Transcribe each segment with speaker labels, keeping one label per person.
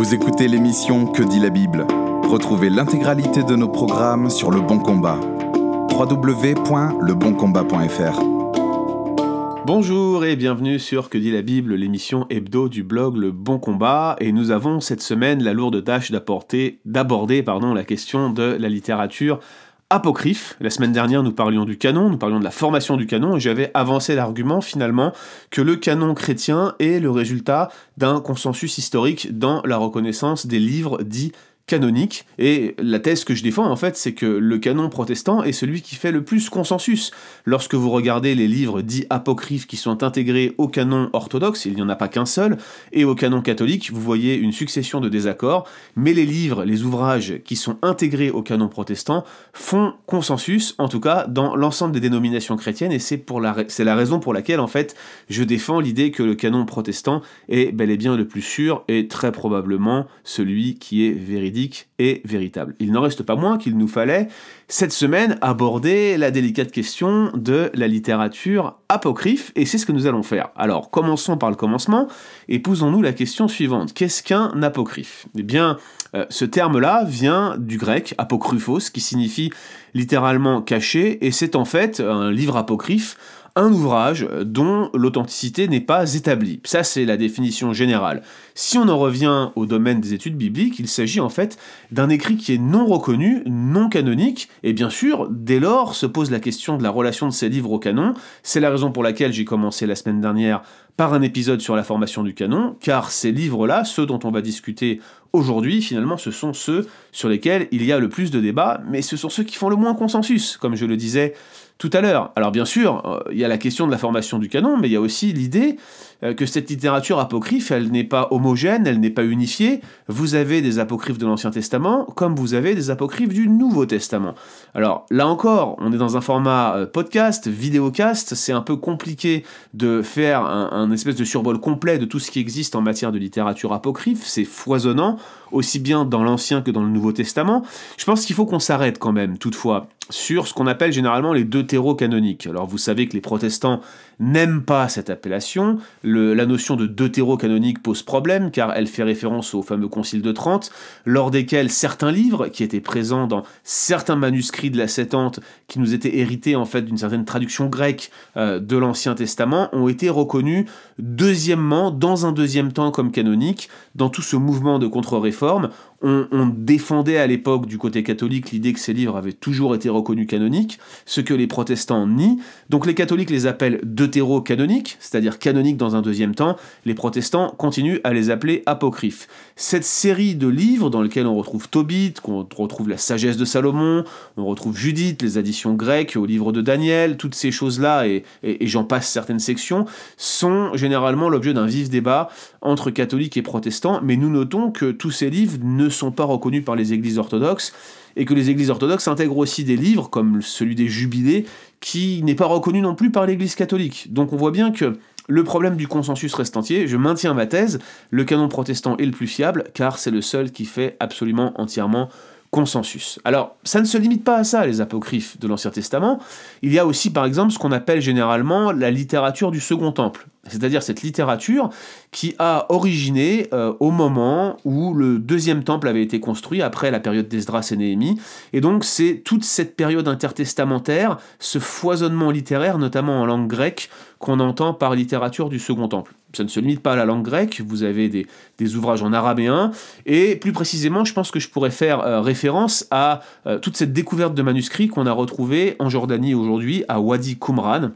Speaker 1: Vous écoutez l'émission Que dit la Bible Retrouvez l'intégralité de nos programmes sur Le Bon Combat. www.leboncombat.fr
Speaker 2: Bonjour et bienvenue sur Que dit la Bible, l'émission hebdo du blog Le Bon Combat. Et nous avons cette semaine la lourde tâche d'aborder la question de la littérature apocryphe. La semaine dernière, nous parlions du canon, nous parlions de la formation du canon, et j'avais avancé l'argument finalement que le canon chrétien est le résultat d'un consensus historique dans la reconnaissance des livres dits canonique. Et la thèse que je défends, en fait, c'est que le canon protestant est celui qui fait le plus consensus. Lorsque vous regardez les livres dits apocryphes qui sont intégrés au canon orthodoxe, il n'y en a pas qu'un seul, et au canon catholique, vous voyez une succession de désaccords, mais les livres, les ouvrages qui sont intégrés au canon protestant font consensus, en tout cas dans l'ensemble des dénominations chrétiennes, et c'est pour la, c'est la raison pour laquelle, en fait, je défends l'idée que le canon protestant est bel et bien le plus sûr, et très probablement celui qui est véridique et véritable. Il n'en reste pas moins qu'il nous fallait cette semaine aborder la délicate question de la littérature apocryphe, et c'est ce que nous allons faire. Alors, commençons par le commencement, et posons-nous la question suivante. Qu'est-ce qu'un apocryphe? Eh bien, euh, ce terme-là vient du grec apokryphos, qui signifie littéralement caché, et c'est en fait un livre apocryphe un ouvrage dont l'authenticité n'est pas établie. Ça, c'est la définition générale. Si on en revient au domaine des études bibliques, il s'agit en fait d'un écrit qui est non reconnu, non canonique, et bien sûr, dès lors se pose la question de la relation de ces livres au canon. C'est la raison pour laquelle j'ai commencé la semaine dernière par un épisode sur la formation du canon, car ces livres-là, ceux dont on va discuter aujourd'hui, finalement, ce sont ceux sur lesquels il y a le plus de débats, mais ce sont ceux qui font le moins consensus, comme je le disais tout à l'heure. Alors bien sûr, euh, il y a la question de la formation du canon, mais il y a aussi l'idée que cette littérature apocryphe, elle n'est pas homogène, elle n'est pas unifiée. Vous avez des apocryphes de l'Ancien Testament, comme vous avez des apocryphes du Nouveau Testament. Alors là encore, on est dans un format euh, podcast, vidéocast, c'est un peu compliqué de faire un, espèce de survol complet de tout ce qui existe en matière de littérature apocryphe, c'est foisonnant, aussi bien dans l'Ancien que dans le Nouveau Testament. Je pense qu'il faut qu'on s'arrête quand même, toutefois, sur ce qu'on appelle généralement les deutéro-canoniques. Alors vous savez que les protestants n'aiment pas cette appellation. La notion de deutéro-canonique pose problème car elle fait référence au fameux Concile de Trente, lors desquels certains livres qui étaient présents dans certains manuscrits de la Septante, qui nous étaient hérités en fait d'une certaine traduction grecque euh, de l'Ancien Testament, ont été reconnus deuxièmement, dans un deuxième temps comme canoniques, dans tout ce mouvement de contre-réforme on, défendait à l'époque du côté catholique l'idée que ces livres avaient toujours été reconnus canoniques, ce que les protestants nient. Donc les catholiques les appellent deutéro-canoniques, c'est-à-dire canoniques dans un deuxième temps. Les protestants continuent à les appeler apocryphes. Cette série de livres dans lesquels on retrouve Tobit, qu'on retrouve la sagesse de Salomon, on retrouve Judith, les additions grecques au livre de Daniel, toutes ces choses-là, et, et j'en passe certaines sections, sont généralement l'objet d'un vif débat entre catholiques et protestants, mais nous notons que tous ces livres ne sont pas reconnus par les églises orthodoxes, et que les églises orthodoxes intègrent aussi des livres, comme celui des Jubilés, qui n'est pas reconnu non plus par l'église catholique. Donc on voit bien que le problème du consensus reste entier, je maintiens ma thèse, le canon protestant est le plus fiable, car c'est le seul qui fait absolument entièrement consensus. Alors, ça ne se limite pas à ça, les apocryphes de l'Ancien Testament. Il y a aussi, par exemple, ce qu'on appelle généralement la littérature du Second Temple, c'est-à-dire cette littérature qui a originé euh, au moment où le deuxième temple avait été construit, après la période d'Esdras et Néhémie. Et donc, c'est toute cette période intertestamentaire, ce foisonnement littéraire, notamment en langue grecque, qu'on entend par littérature du Second Temple. Ça ne se limite pas à la langue grecque, vous avez des, ouvrages en arabéen, et plus précisément, je pense que je pourrais faire euh, référence à euh, toute cette découverte de manuscrits qu'on a retrouvés en Jordanie aujourd'hui, à Wadi Qumran,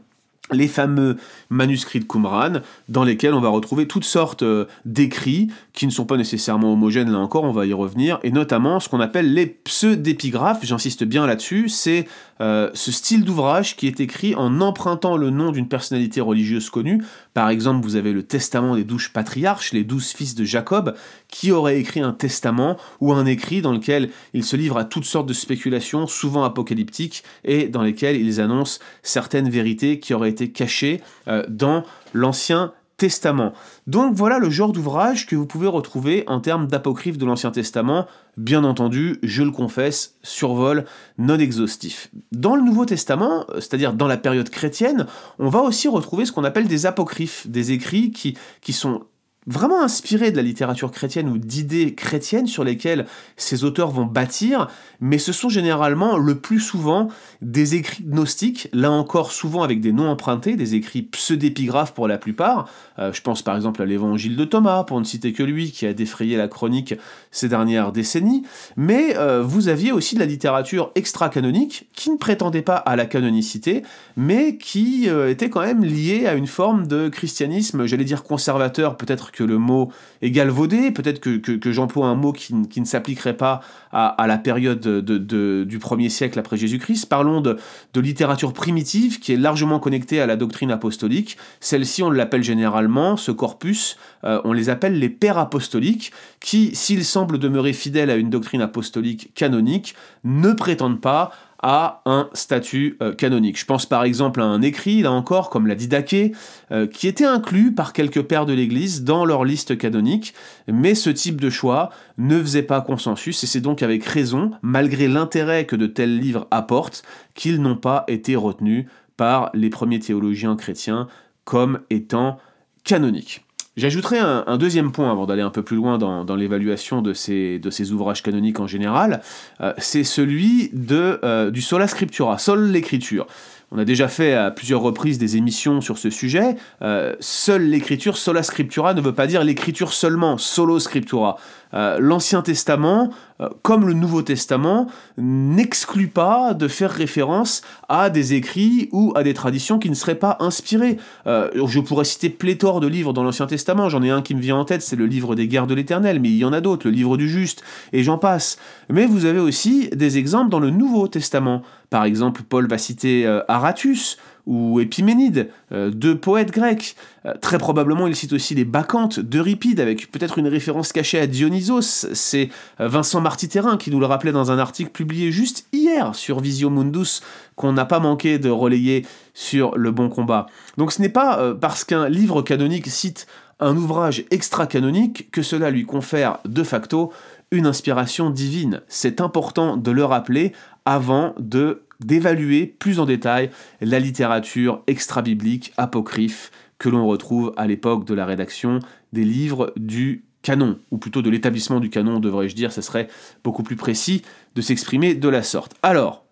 Speaker 2: les fameux manuscrits de Qumran, dans lesquels on va retrouver toutes sortes euh, d'écrits qui ne sont pas nécessairement homogènes, là encore, on va y revenir, et notamment ce qu'on appelle les pseudépigraphes, j'insiste bien là-dessus, c'est euh, ce style d'ouvrage qui est écrit en empruntant le nom d'une personnalité religieuse connue. Par exemple, vous avez le testament des douze patriarches, les douze fils de Jacob, qui aurait écrit un testament ou un écrit dans lequel il se livre à toutes sortes de spéculations, souvent apocalyptiques, et dans lesquelles ils annoncent certaines vérités qui auraient été cachées euh, dans l'Ancien Testament. Donc voilà le genre d'ouvrage que vous pouvez retrouver en termes d'apocryphe de l'Ancien Testament, bien entendu, je le confesse, survol non exhaustif. Dans le Nouveau Testament, c'est-à-dire dans la période chrétienne, on va aussi retrouver ce qu'on appelle des apocryphes, des écrits qui sont vraiment inspirés de la littérature chrétienne ou d'idées chrétiennes sur lesquelles ces auteurs vont bâtir, mais ce sont généralement le plus souvent des écrits gnostiques, là encore souvent avec des noms empruntés, des écrits pseudépigraphes pour la plupart. Euh, je pense par exemple à l'évangile de Thomas, pour ne citer que lui, qui a défrayé la chronique ces dernières décennies, mais euh, vous aviez aussi de la littérature extra-canonique qui ne prétendait pas à la canonicité, mais qui euh, était quand même liée à une forme de christianisme, j'allais dire conservateur, peut-être que le mot est galvaudé, peut-être que, j'emploie un mot qui, ne s'appliquerait pas à, la période du premier siècle après Jésus-Christ. Parlons de, littérature primitive qui est largement connectée à la doctrine apostolique. Celle-ci, on l'appelle généralement, ce corpus, euh, on les appelle les pères apostoliques, qui, s'ils semblent demeurer fidèles à une doctrine apostolique canonique, ne prétendent pas à un statut euh, canonique. Je pense par exemple à un écrit, là encore, comme la Didaché, euh, qui était inclus par quelques pères de l'Église dans leur liste canonique, mais ce type de choix ne faisait pas consensus, et c'est donc avec raison, malgré l'intérêt que de tels livres apportent, qu'ils n'ont pas été retenus par les premiers théologiens chrétiens comme étant canoniques. J'ajouterai un, deuxième point avant d'aller un peu plus loin dans, l'évaluation de ces, ouvrages canoniques en général, euh, c'est celui de, euh, du sola scriptura, sol l'écriture. On a déjà fait à plusieurs reprises des émissions sur ce sujet. Euh, seule l'écriture, sola scriptura, ne veut pas dire l'écriture seulement, solo scriptura. Euh, l'Ancien Testament, euh, comme le Nouveau Testament, n'exclut pas de faire référence à des écrits ou à des traditions qui ne seraient pas inspirées. Je pourrais citer pléthore de livres dans l'Ancien Testament, j'en ai un qui me vient en tête, c'est le livre des guerres de l'Éternel, mais il y en a d'autres, le livre du juste, et j'en passe. Mais vous avez aussi des exemples dans le Nouveau Testament. Par exemple, Paul va citer Aratus, ou Épiménide, euh, deux poètes grecs. Euh, très probablement, il cite aussi les Bacchantes d'Euripide, avec peut-être une référence cachée à Dionysos. C'est euh, Vincent Martiterrain qui nous le rappelait dans un article publié juste hier sur Visio Mundus, qu'on n'a pas manqué de relayer sur le bon combat. Donc ce n'est pas parce qu'un livre canonique cite un ouvrage extra-canonique que cela lui confère de facto une inspiration divine. C'est important de le rappeler avant de d'évaluer plus en détail la littérature extra-biblique apocryphe que l'on retrouve à l'époque de la rédaction des livres du canon, ou plutôt de l'établissement du canon, devrais-je dire, ce serait beaucoup plus précis de s'exprimer de la sorte. Alors,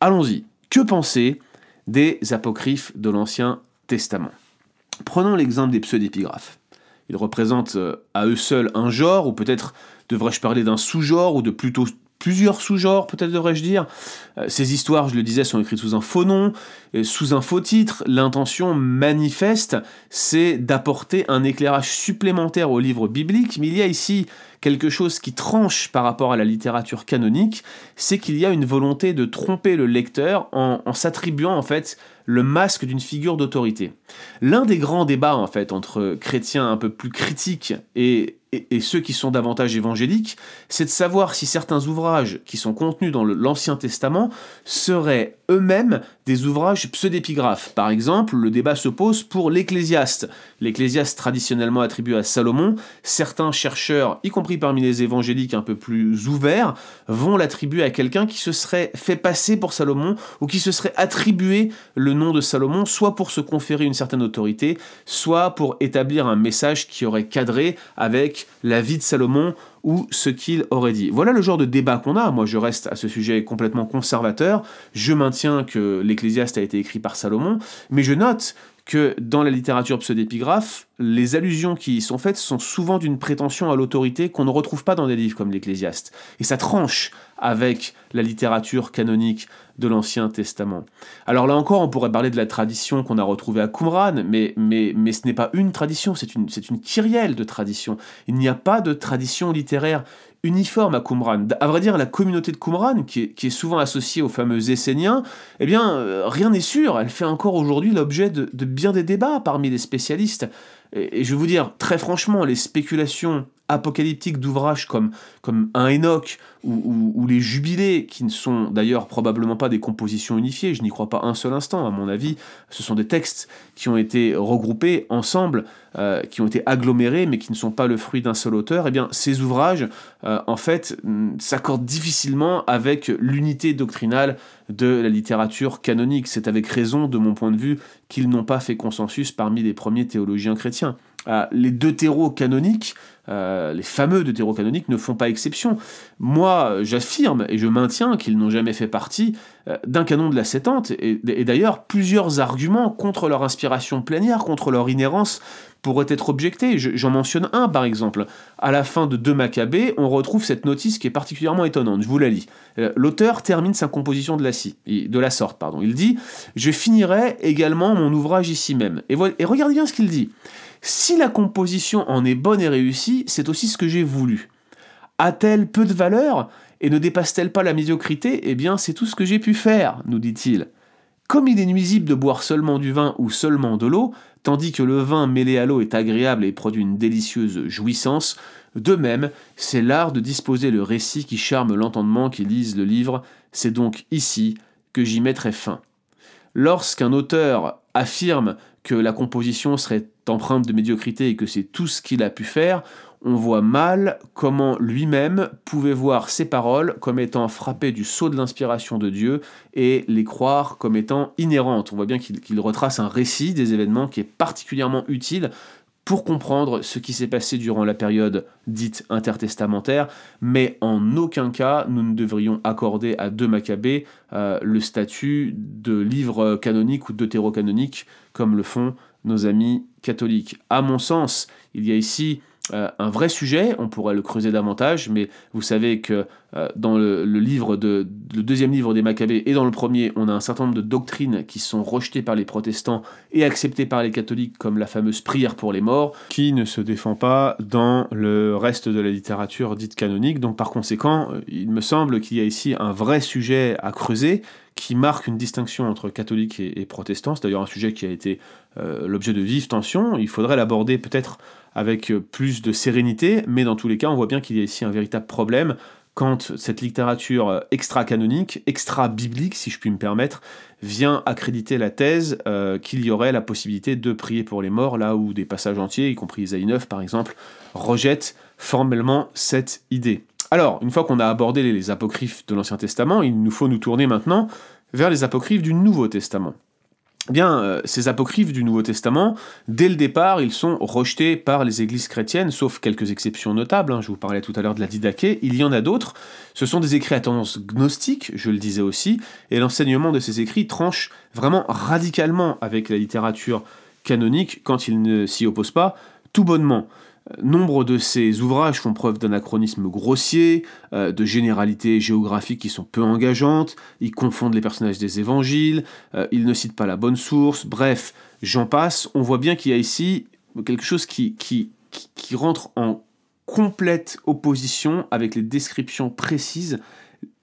Speaker 2: allons-y. Que penser des apocryphes de l'Ancien Testament? Prenons l'exemple des pseudépigraphes. Ils représentent euh, à eux seuls un genre, ou peut-être devrais-je parler d'un sous-genre, ou de plutôt plusieurs sous-genres, peut-être devrais-je dire. Euh, ces histoires, je le disais, sont écrites sous un faux nom, sous un faux titre. L'intention manifeste, c'est d'apporter un éclairage supplémentaire au livre biblique, mais il y a ici quelque chose qui tranche par rapport à la littérature canonique, c'est qu'il y a une volonté de tromper le lecteur en, s'attribuant en fait le masque d'une figure d'autorité. L'un des grands débats en fait entre chrétiens un peu plus critiques et, et, ceux qui sont davantage évangéliques, c'est de savoir si certains ouvrages qui sont contenus dans l'Ancien Testament seraient eux-mêmes des ouvrages pseudépigraphes. Par exemple, le débat se pose pour l'Ecclésiaste. L'Ecclésiaste traditionnellement attribué à Salomon, certains chercheurs, y compris parmi les évangéliques un peu plus ouverts, vont l'attribuer à quelqu'un qui se serait fait passer pour Salomon ou qui se serait attribué le nom de Salomon, soit pour se conférer une certaine autorité, soit pour établir un message qui aurait cadré avec la vie de Salomon ou ce qu'il aurait dit. Voilà le genre de débat qu'on a. Moi, je reste à ce sujet complètement conservateur. Je maintiens que l'Ecclésiaste a été écrit par Salomon, mais je note que dans la littérature pseudépigraphe, les allusions qui y sont faites sont souvent d'une prétention à l'autorité qu'on ne retrouve pas dans des livres comme l'Ecclésiaste. Et ça tranche avec la littérature canonique de l'Ancien Testament. Alors là encore, on pourrait parler de la tradition qu'on a retrouvée à Qumran, mais, ce n'est pas une tradition, c'est une, c'est une kyrielle de tradition. Il n'y a pas de tradition littéraire uniforme à Qumran. À vrai dire, la communauté de Qumran, qui est, souvent associée aux fameux Esséniens, eh bien, euh, rien n'est sûr. Elle fait encore aujourd'hui l'objet de, bien des débats parmi les spécialistes. Et, je vais vous dire, très franchement, les spéculations apocalyptiques d'ouvrages comme, comme un Enoch ou, les Jubilés, qui ne sont d'ailleurs probablement pas des compositions unifiées, je n'y crois pas un seul instant, à mon avis, ce sont des textes qui ont été regroupés ensemble, euh, qui ont été agglomérés, mais qui ne sont pas le fruit d'un seul auteur, eh bien ces ouvrages, euh, en fait, s'accordent difficilement avec l'unité doctrinale de la littérature canonique. C'est avec raison, de mon point de vue, qu'ils n'ont pas fait consensus parmi les premiers théologiens chrétiens. Les deutéro-canoniques, euh, les fameux deutéro-canoniques ne font pas exception. Moi, j'affirme et je maintiens qu'ils n'ont jamais fait partie euh, d'un canon de la Septante, et, d'ailleurs, plusieurs arguments contre leur inspiration plénière, contre leur inhérence, pourraient être objectés. J'en mentionne un, par exemple. À la fin de 2 Maccabées, on retrouve cette notice qui est particulièrement étonnante. Je vous la lis. Euh, l'auteur termine sa composition de la, de la sorte. Pardon. Il dit « Je finirai également mon ouvrage ici même. » Et regardez bien ce qu'il dit. Si la composition en est bonne et réussie, c'est aussi ce que j'ai voulu. A-t-elle peu de valeur et ne dépasse-t-elle pas la médiocrité? Eh bien, c'est tout ce que j'ai pu faire, nous dit-il. Comme il est nuisible de boire seulement du vin ou seulement de l'eau, tandis que le vin mêlé à l'eau est agréable et produit une délicieuse jouissance, de même, c'est l'art de disposer le récit qui charme l'entendement qui lise le livre, c'est donc ici que j'y mettrai fin. Lorsqu'un auteur affirme que la composition serait empreinte de médiocrité et que c'est tout ce qu'il a pu faire, on voit mal comment lui-même pouvait voir ses paroles comme étant frappées du sceau de l'inspiration de Dieu et les croire comme étant inhérentes. On voit bien qu'il retrace un récit des événements qui est particulièrement utile pour comprendre ce qui s'est passé durant la période dite intertestamentaire, mais en aucun cas nous ne devrions accorder à deux Maccabées euh, le statut de livre canonique ou deutérocanonique comme le font nos amis catholiques. À mon sens, il y a ici euh, un vrai sujet, on pourrait le creuser davantage, mais vous savez que euh, dans le, livre de, le deuxième livre des Maccabées et dans le premier, on a un certain nombre de doctrines qui sont rejetées par les protestants et acceptées par les catholiques, comme la fameuse prière pour les morts, qui ne se défend pas dans le reste de la littérature dite canonique. Donc par conséquent, euh, il me semble qu'il y a ici un vrai sujet à creuser qui marque une distinction entre catholiques et, protestants. C'est d'ailleurs un sujet qui a été l'objet de vives tensions. Il faudrait l'aborder peut-être avec euh, plus de sérénité, mais dans tous les cas, on voit bien qu'il y a ici un véritable problème quand cette littérature euh, extra-canonique, extra-biblique, si je puis me permettre, vient accréditer la thèse euh, qu'il y aurait la possibilité de prier pour les morts, là où des passages entiers, y compris Isaïe 9 par exemple, rejettent formellement cette idée. Alors, une fois qu'on a abordé les apocryphes de l'Ancien Testament, il nous faut nous tourner maintenant vers les apocryphes du Nouveau Testament. Eh bien, euh, ces apocryphes du Nouveau Testament, dès le départ, ils sont rejetés par les églises chrétiennes, sauf quelques exceptions notables. Hein. Je vous parlais tout à l'heure de la Didaché, il y en a d'autres. Ce sont des écrits à tendance gnostique, je le disais aussi, et l'enseignement de ces écrits tranche vraiment radicalement avec la littérature canonique quand il ne s'y oppose pas, tout bonnement. Nombre de ces ouvrages font preuve d'anachronisme grossier, euh, de généralités géographiques qui sont peu engageantes, ils confondent les personnages des évangiles, euh, ils ne citent pas la bonne source, bref, j'en passe. On voit bien qu'il y a ici quelque chose qui rentre en complète opposition avec les descriptions précises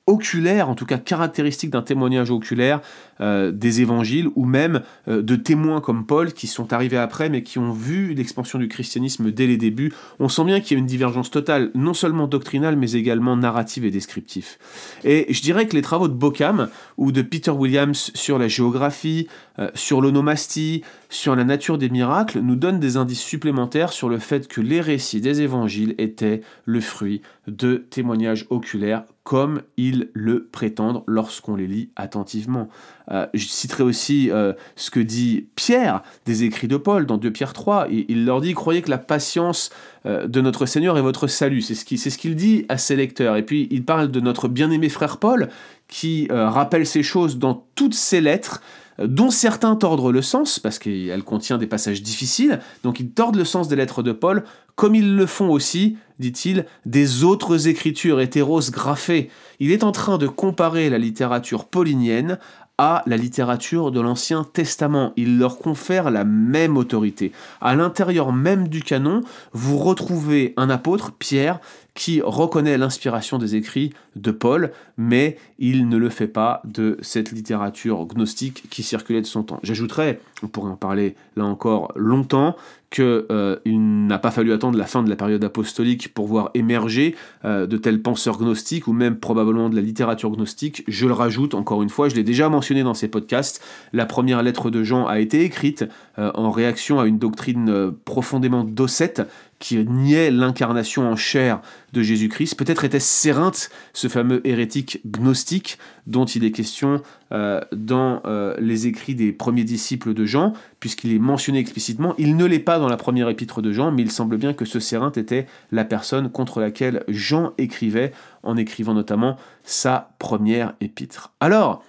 Speaker 2: oculaire, en tout cas caractéristique d'un témoignage oculaire euh, des évangiles, ou même euh, de témoins comme Paul qui sont arrivés après, mais qui ont vu l'expansion du christianisme dès les débuts. On sent bien qu'il y a une divergence totale, non seulement doctrinale, mais également narrative et descriptive. Et je dirais que les travaux de Bockham ou de Peter Williams sur la géographie, euh, sur l'onomastie, sur la nature des miracles, nous donnent des indices supplémentaires sur le fait que les récits des évangiles étaient le fruit de témoignages oculaires comme ils le prétendent lorsqu'on les lit attentivement. Euh, je citerai aussi euh, ce que dit Pierre des écrits de Paul dans 2 Pierre 3. Il, leur dit Croyez que la patience euh, de notre Seigneur est votre salut. C'est ce qu'il ce qu'il dit à ses lecteurs. Et puis il parle de notre bien-aimé frère Paul qui rappelle ces choses dans toutes ses lettres dont certains tordent le sens, parce qu'elle contient des passages difficiles, donc ils tordent le sens des lettres de Paul, comme ils le font aussi, dit-il, des autres écritures hétéros graphées. Il est en train de comparer la littérature paulinienne à la littérature de l'Ancien Testament. Il leur confère la même autorité. À l'intérieur même du canon, vous retrouvez un apôtre, Pierre, qui reconnaît l'inspiration des écrits de Paul, mais il ne le fait pas de cette littérature gnostique qui circulait de son temps. J'ajouterais, on pourrait en parler là encore longtemps, qu'il euh, n'a pas fallu attendre la fin de la période apostolique pour voir émerger euh, de tels penseurs gnostiques ou même probablement de la littérature gnostique. Je le rajoute encore une fois, je l'ai déjà mentionné dans ces podcasts, la première lettre de Jean a été écrite euh, en réaction à une doctrine profondément docette qui niait l'incarnation en chair de Jésus-Christ. Peut-être était Cérinthe, ce fameux hérétique gnostique dont il est question euh, dans euh, les écrits des premiers disciples de Jean, puisqu'il est mentionné explicitement. Il ne l'est pas dans la première épître de Jean, mais il semble bien que ce Cérinthe était la personne contre laquelle Jean écrivait, en écrivant notamment sa première épître. Alors,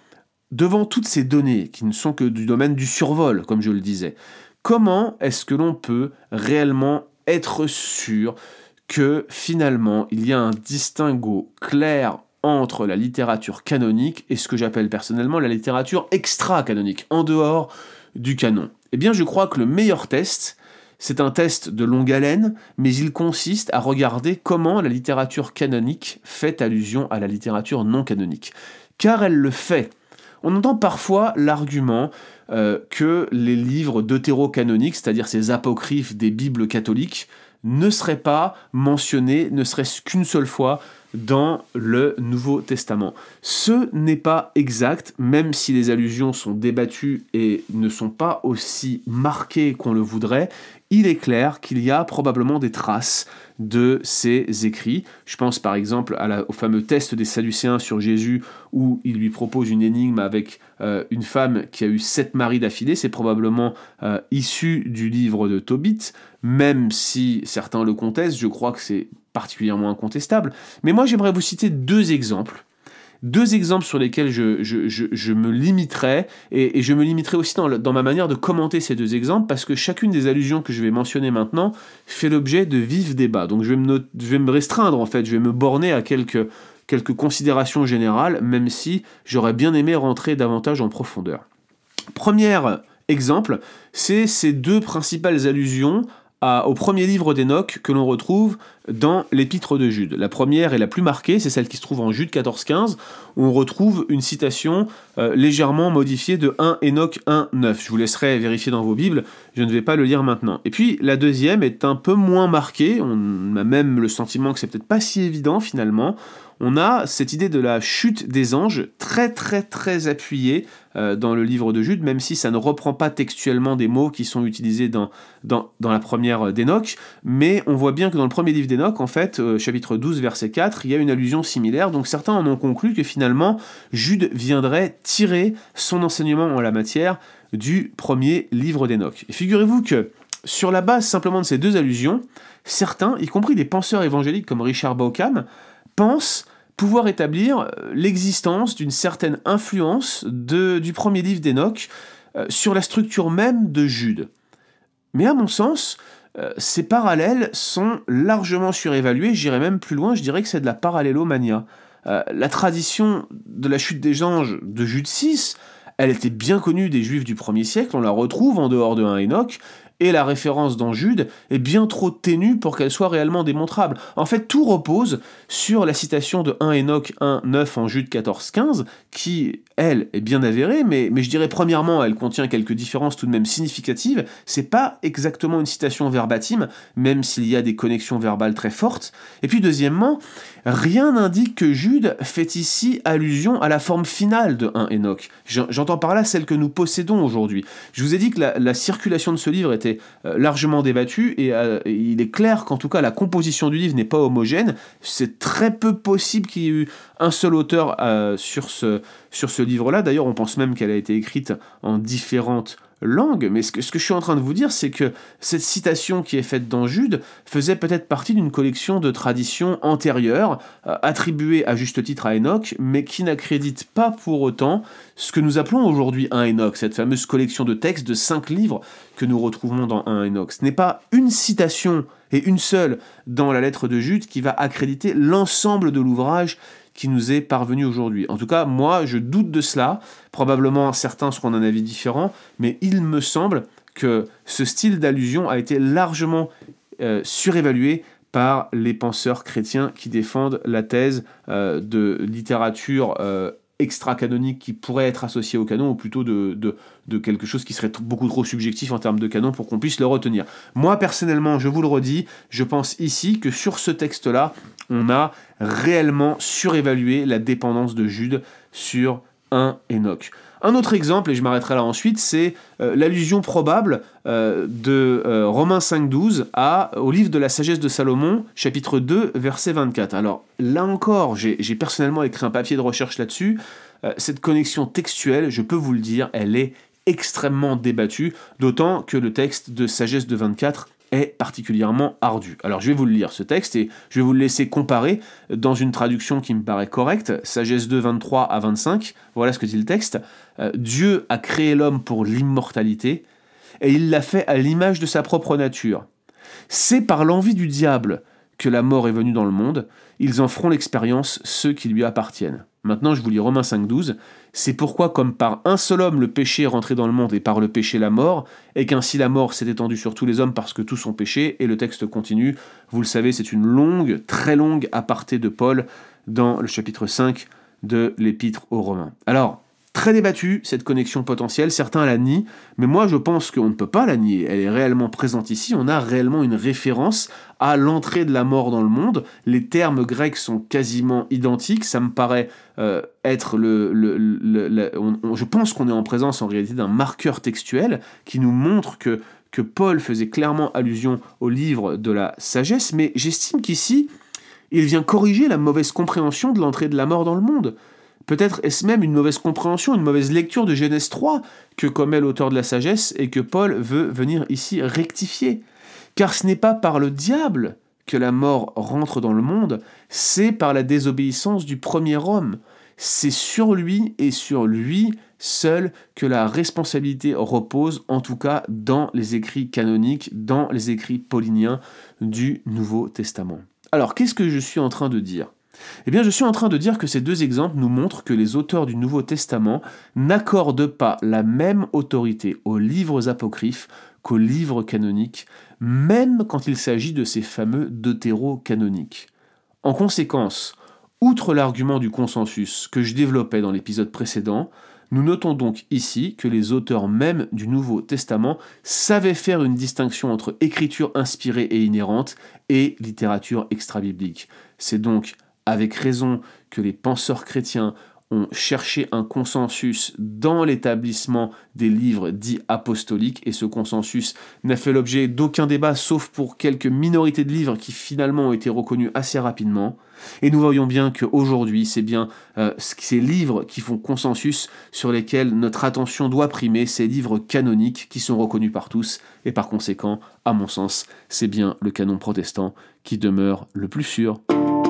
Speaker 2: devant toutes ces données, qui ne sont que du domaine du survol, comme je le disais, comment est-ce que l'on peut réellement être sûr que finalement il y a un distinguo clair entre la littérature canonique et ce que j'appelle personnellement la littérature extra-canonique, en dehors du canon Eh bien je crois que le meilleur test, c'est un test de longue haleine, mais il consiste à regarder comment la littérature canonique fait allusion à la littérature non canonique. Car elle le fait. On entend parfois l'argument euh, que les livres deutérocanoniques, c'est-à-dire ces apocryphes des Bibles catholiques, ne seraient pas mentionnés, ne serait-ce qu'une seule fois, dans le Nouveau Testament. Ce n'est pas exact, même si les allusions sont débattues et ne sont pas aussi marquées qu'on le voudrait, il est clair qu'il y a probablement des traces de ces écrits. Je pense par exemple au fameux test des Sadducéens sur Jésus où il lui propose une énigme avec euh, une femme qui a eu sept maris d'affilée. C'est probablement euh, issu du livre de Tobit, même si certains le contestent, je crois que c'est particulièrement incontestable. Mais moi j'aimerais vous citer deux exemples deux exemples sur lesquels je, me limiterai, et, je me limiterai aussi dans, ma manière de commenter ces deux exemples, parce que chacune des allusions que je vais mentionner maintenant fait l'objet de vifs débats. Donc je vais, me restreindre, en fait, je vais me borner à quelques, quelques considérations générales, même si j'aurais bien aimé rentrer davantage en profondeur. Premier exemple, c'est ces deux principales allusions au premier livre d'Enoch que l'on retrouve dans l'épître de Jude. La première et la plus marquée, c'est celle qui se trouve en Jude 14-15, où on retrouve une citation euh, légèrement modifiée de 1 Enoch 1-9. Je vous laisserai vérifier dans vos Bibles, je ne vais pas le lire maintenant. Et puis la deuxième est un peu moins marquée, on a même le sentiment que c'est peut-être pas si évident finalement on a cette idée de la chute des anges très très très appuyée euh, dans le livre de Jude, même si ça ne reprend pas textuellement des mots qui sont utilisés dans, la première d'Enoch, mais on voit bien que dans le premier livre d'Enoch, en fait, euh, chapitre 12, verset 4, il y a une allusion similaire, donc certains en ont conclu que finalement Jude viendrait tirer son enseignement en la matière du premier livre d'Enoch. Et figurez-vous que sur la base simplement de ces deux allusions, certains, y compris des penseurs évangéliques comme Richard Bauckham, pensent pouvoir établir euh, l'existence d'une certaine influence du premier livre d'Enoch euh, sur la structure même de Jude. Mais à mon sens, euh, ces parallèles sont largement surévalués, j'irais même plus loin, je dirais que c'est de la parallélomania. la tradition de la chute des anges de Jude 6, elle était bien connue des juifs du premier siècle, on la retrouve en dehors de 1 Enoch, et la référence dans Jude est bien trop ténue pour qu'elle soit réellement démontrable. En fait, tout repose sur la citation de 1 Enoch 1, 9 en Jude 14, 15, qui, elle, est bien avérée, mais, je dirais premièrement, elle contient quelques différences tout de même significatives. C'est pas exactement une citation verbatim, même s'il y a des connexions verbales très fortes. Et puis deuxièmement, rien n'indique que Jude fait ici allusion à la forme finale de 1 Enoch. J'entends par là celle que nous possédons aujourd'hui. Je vous ai dit que la circulation de ce livre était euh, largement débattu euh, et il est clair qu'en tout cas la composition du livre n'est pas homogène. C'est très peu possible qu'il y ait eu un seul auteur euh, sur ce, sur ce livre-là. D'ailleurs, on pense même qu'elle a été écrite en différentes langue, mais ce que, je suis en train de vous dire, c'est que cette citation qui est faite dans Jude faisait peut-être partie d'une collection de traditions antérieures, euh, attribuées à juste titre à Enoch, mais qui n'accrédite pas pour autant ce que nous appelons aujourd'hui un Enoch, cette fameuse collection de textes de cinq livres que nous retrouvons dans un Enoch. Ce n'est pas une citation et une seule dans la lettre de Jude qui va accréditer l'ensemble de l'ouvrage qui nous est parvenu aujourd'hui. En tout cas, moi, je doute de cela. Probablement, certains seront d'un avis différent, mais il me semble que ce style d'allusion a été largement euh, surévalué par les penseurs chrétiens qui défendent la thèse euh, de littérature euh, extra-canonique qui pourrait être associé au canon, ou plutôt de, de, quelque chose qui serait beaucoup trop subjectif en termes de canon pour qu'on puisse le retenir. Moi, personnellement, je vous le redis, je pense ici que sur ce texte-là, on a réellement surévalué la dépendance de Jude sur un Enoch. Un autre exemple, et je m'arrêterai là ensuite, c'est euh, l'allusion probable euh, de euh, Romains 5.12 à, au livre de la sagesse de Salomon, chapitre 2, verset 24. Alors là encore, j'ai personnellement écrit un papier de recherche là-dessus. cette connexion textuelle, je peux vous le dire, elle est extrêmement débattue, d'autant que le texte de sagesse de 24 est particulièrement ardu. Alors je vais vous le lire ce texte et je vais vous le laisser comparer dans une traduction qui me paraît correcte, Sagesse 2, 23 à 25, voilà ce que dit le texte. Euh, Dieu a créé l'homme pour l'immortalité et il l'a fait à l'image de sa propre nature. C'est par l'envie du diable que la mort est venue dans le monde, ils en feront l'expérience ceux qui lui appartiennent. Maintenant, je vous lis Romains 5.12. C'est pourquoi, comme par un seul homme le péché est rentré dans le monde et par le péché la mort, et qu'ainsi la mort s'est étendue sur tous les hommes parce que tous ont péché, et le texte continue. Vous le savez, c'est une longue, très longue aparté de Paul dans le chapitre 5 de l'épître aux Romains. Alors, très débattue, cette connexion potentielle. Certains la nient, mais moi je pense qu'on ne peut pas la nier. Elle est réellement présente ici. On a réellement une référence à l'entrée de la mort dans le monde. Les termes grecs sont quasiment identiques. Ça me paraît euh, être le. je pense qu'on est en présence en réalité d'un marqueur textuel qui nous montre que, que Paul faisait clairement allusion au livre de la sagesse, mais j'estime qu'ici, il vient corriger la mauvaise compréhension de l'entrée de la mort dans le monde. Peut-être est-ce même une mauvaise compréhension, une mauvaise lecture de Genèse 3 que commet l'auteur de la sagesse et que Paul veut venir ici rectifier. Car ce n'est pas par le diable que la mort rentre dans le monde, c'est par la désobéissance du premier homme. C'est sur lui et sur lui seul que la responsabilité repose, en tout cas dans les écrits canoniques, dans les écrits pauliniens du Nouveau Testament. Alors qu'est-ce que je suis en train de dire? Eh bien, je suis en train de dire que ces deux exemples nous montrent que les auteurs du Nouveau Testament n'accordent pas la même autorité aux livres apocryphes qu'aux livres canoniques, même quand il s'agit de ces fameux deutéro-canoniques. En conséquence, outre l'argument du consensus que je développais dans l'épisode précédent, nous notons donc ici que les auteurs même du Nouveau Testament savaient faire une distinction entre écriture inspirée et inhérente et littérature extra-biblique. C'est donc avec raison que les penseurs chrétiens ont cherché un consensus dans l'établissement des livres dits apostoliques, et ce consensus n'a fait l'objet d'aucun débat, sauf pour quelques minorités de livres qui finalement ont été reconnus assez rapidement. Et nous voyons bien qu'aujourd'hui, c'est bien euh, ces livres qui font consensus sur lesquels notre attention doit primer, ces livres canoniques qui sont reconnus par tous, et par conséquent, à mon sens, c'est bien le canon protestant qui demeure le plus sûr.